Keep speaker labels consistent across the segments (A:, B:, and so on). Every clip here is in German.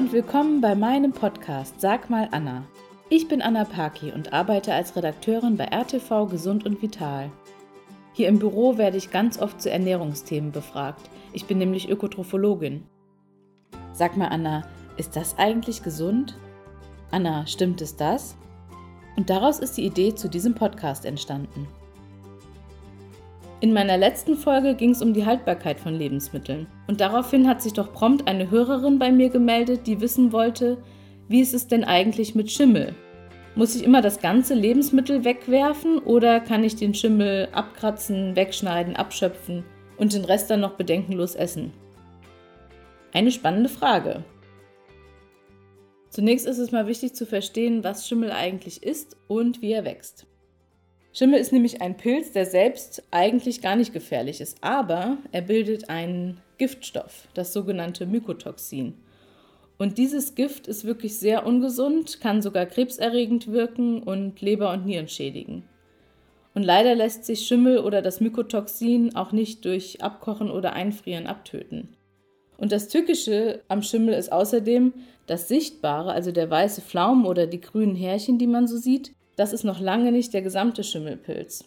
A: und willkommen bei meinem Podcast Sag mal Anna. Ich bin Anna Paki und arbeite als Redakteurin bei RTV Gesund und Vital. Hier im Büro werde ich ganz oft zu Ernährungsthemen befragt. Ich bin nämlich Ökotrophologin. Sag mal Anna, ist das eigentlich gesund? Anna, stimmt es das? Und daraus ist die Idee zu diesem Podcast entstanden. In meiner letzten Folge ging es um die Haltbarkeit von Lebensmitteln. Und daraufhin hat sich doch prompt eine Hörerin bei mir gemeldet, die wissen wollte, wie ist es denn eigentlich mit Schimmel? Muss ich immer das ganze Lebensmittel wegwerfen oder kann ich den Schimmel abkratzen, wegschneiden, abschöpfen und den Rest dann noch bedenkenlos essen? Eine spannende Frage. Zunächst ist es mal wichtig zu verstehen, was Schimmel eigentlich ist und wie er wächst. Schimmel ist nämlich ein Pilz, der selbst eigentlich gar nicht gefährlich ist, aber er bildet einen Giftstoff, das sogenannte Mykotoxin. Und dieses Gift ist wirklich sehr ungesund, kann sogar krebserregend wirken und Leber und Nieren schädigen. Und leider lässt sich Schimmel oder das Mykotoxin auch nicht durch Abkochen oder Einfrieren abtöten. Und das Tückische am Schimmel ist außerdem, das Sichtbare, also der weiße Pflaumen oder die grünen Härchen, die man so sieht, das ist noch lange nicht der gesamte Schimmelpilz.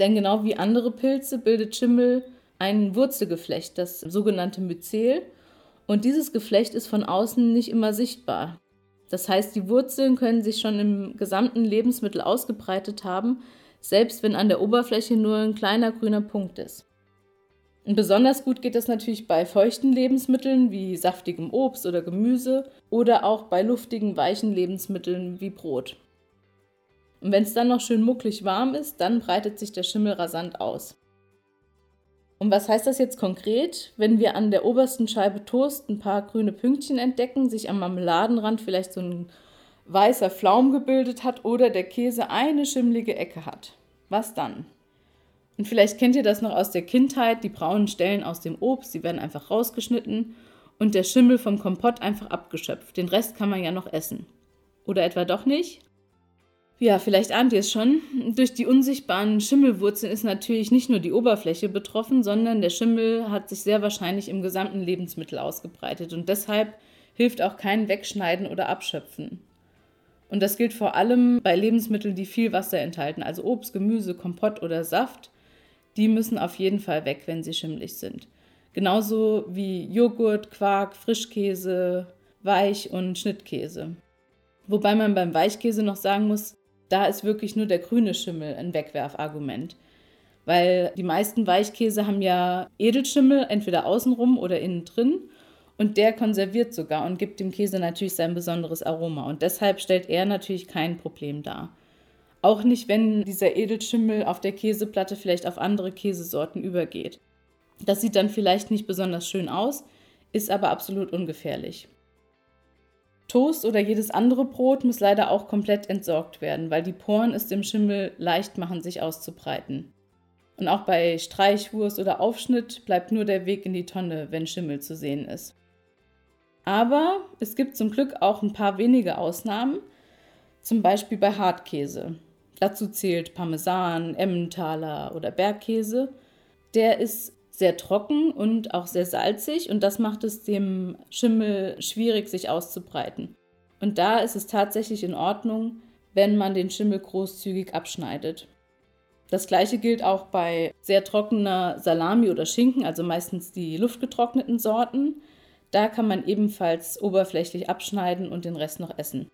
A: Denn genau wie andere Pilze bildet Schimmel ein Wurzelgeflecht, das sogenannte Myzel, und dieses Geflecht ist von außen nicht immer sichtbar. Das heißt, die Wurzeln können sich schon im gesamten Lebensmittel ausgebreitet haben, selbst wenn an der Oberfläche nur ein kleiner grüner Punkt ist. Und besonders gut geht das natürlich bei feuchten Lebensmitteln wie saftigem Obst oder Gemüse oder auch bei luftigen, weichen Lebensmitteln wie Brot. Und wenn es dann noch schön mucklig warm ist, dann breitet sich der Schimmel rasant aus. Und was heißt das jetzt konkret? Wenn wir an der obersten Scheibe Toast ein paar grüne Pünktchen entdecken, sich am Marmeladenrand vielleicht so ein weißer Flaum gebildet hat oder der Käse eine schimmlige Ecke hat. Was dann? Und vielleicht kennt ihr das noch aus der Kindheit, die braunen Stellen aus dem Obst, die werden einfach rausgeschnitten und der Schimmel vom Kompott einfach abgeschöpft. Den Rest kann man ja noch essen. Oder etwa doch nicht? Ja, vielleicht ahnt ihr es schon. Durch die unsichtbaren Schimmelwurzeln ist natürlich nicht nur die Oberfläche betroffen, sondern der Schimmel hat sich sehr wahrscheinlich im gesamten Lebensmittel ausgebreitet und deshalb hilft auch kein Wegschneiden oder Abschöpfen. Und das gilt vor allem bei Lebensmitteln, die viel Wasser enthalten, also Obst, Gemüse, Kompott oder Saft. Die müssen auf jeden Fall weg, wenn sie schimmelig sind. Genauso wie Joghurt, Quark, Frischkäse, Weich- und Schnittkäse. Wobei man beim Weichkäse noch sagen muss, da ist wirklich nur der grüne Schimmel ein Wegwerfargument. Weil die meisten Weichkäse haben ja Edelschimmel, entweder außenrum oder innen drin. Und der konserviert sogar und gibt dem Käse natürlich sein besonderes Aroma. Und deshalb stellt er natürlich kein Problem dar. Auch nicht, wenn dieser Edelschimmel auf der Käseplatte vielleicht auf andere Käsesorten übergeht. Das sieht dann vielleicht nicht besonders schön aus, ist aber absolut ungefährlich. Toast oder jedes andere Brot muss leider auch komplett entsorgt werden, weil die Poren es dem Schimmel leicht machen, sich auszubreiten. Und auch bei Streichwurst oder Aufschnitt bleibt nur der Weg in die Tonne, wenn Schimmel zu sehen ist. Aber es gibt zum Glück auch ein paar wenige Ausnahmen, zum Beispiel bei Hartkäse. Dazu zählt Parmesan, Emmentaler oder Bergkäse. Der ist sehr trocken und auch sehr salzig und das macht es dem Schimmel schwierig, sich auszubreiten. Und da ist es tatsächlich in Ordnung, wenn man den Schimmel großzügig abschneidet. Das gleiche gilt auch bei sehr trockener Salami oder Schinken, also meistens die luftgetrockneten Sorten. Da kann man ebenfalls oberflächlich abschneiden und den Rest noch essen.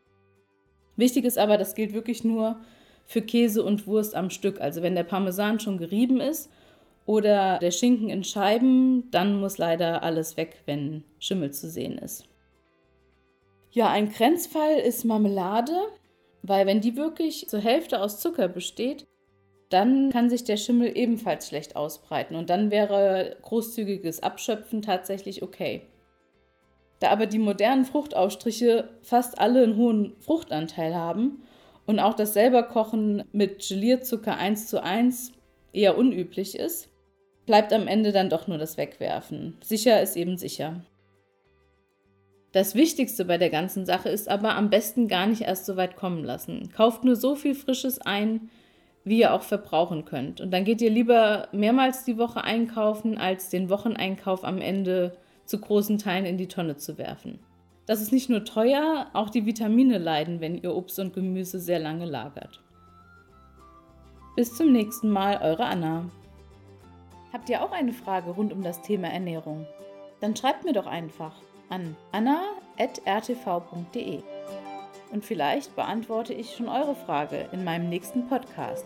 A: Wichtig ist aber, das gilt wirklich nur für Käse und Wurst am Stück. Also wenn der Parmesan schon gerieben ist oder der Schinken in Scheiben, dann muss leider alles weg, wenn Schimmel zu sehen ist. Ja, ein Grenzfall ist Marmelade, weil wenn die wirklich zur Hälfte aus Zucker besteht, dann kann sich der Schimmel ebenfalls schlecht ausbreiten und dann wäre großzügiges Abschöpfen tatsächlich okay. Da aber die modernen Fruchtaufstriche fast alle einen hohen Fruchtanteil haben und auch das selberkochen mit Gelierzucker 1 zu 1 eher unüblich ist, bleibt am Ende dann doch nur das Wegwerfen. Sicher ist eben sicher. Das Wichtigste bei der ganzen Sache ist aber am besten gar nicht erst so weit kommen lassen. Kauft nur so viel Frisches ein, wie ihr auch verbrauchen könnt. Und dann geht ihr lieber mehrmals die Woche einkaufen, als den Wocheneinkauf am Ende zu großen Teilen in die Tonne zu werfen. Das ist nicht nur teuer, auch die Vitamine leiden, wenn ihr Obst und Gemüse sehr lange lagert. Bis zum nächsten Mal, eure Anna. Habt ihr auch eine Frage rund um das Thema Ernährung? Dann schreibt mir doch einfach an anna.rtv.de. Und vielleicht beantworte ich schon eure Frage in meinem nächsten Podcast.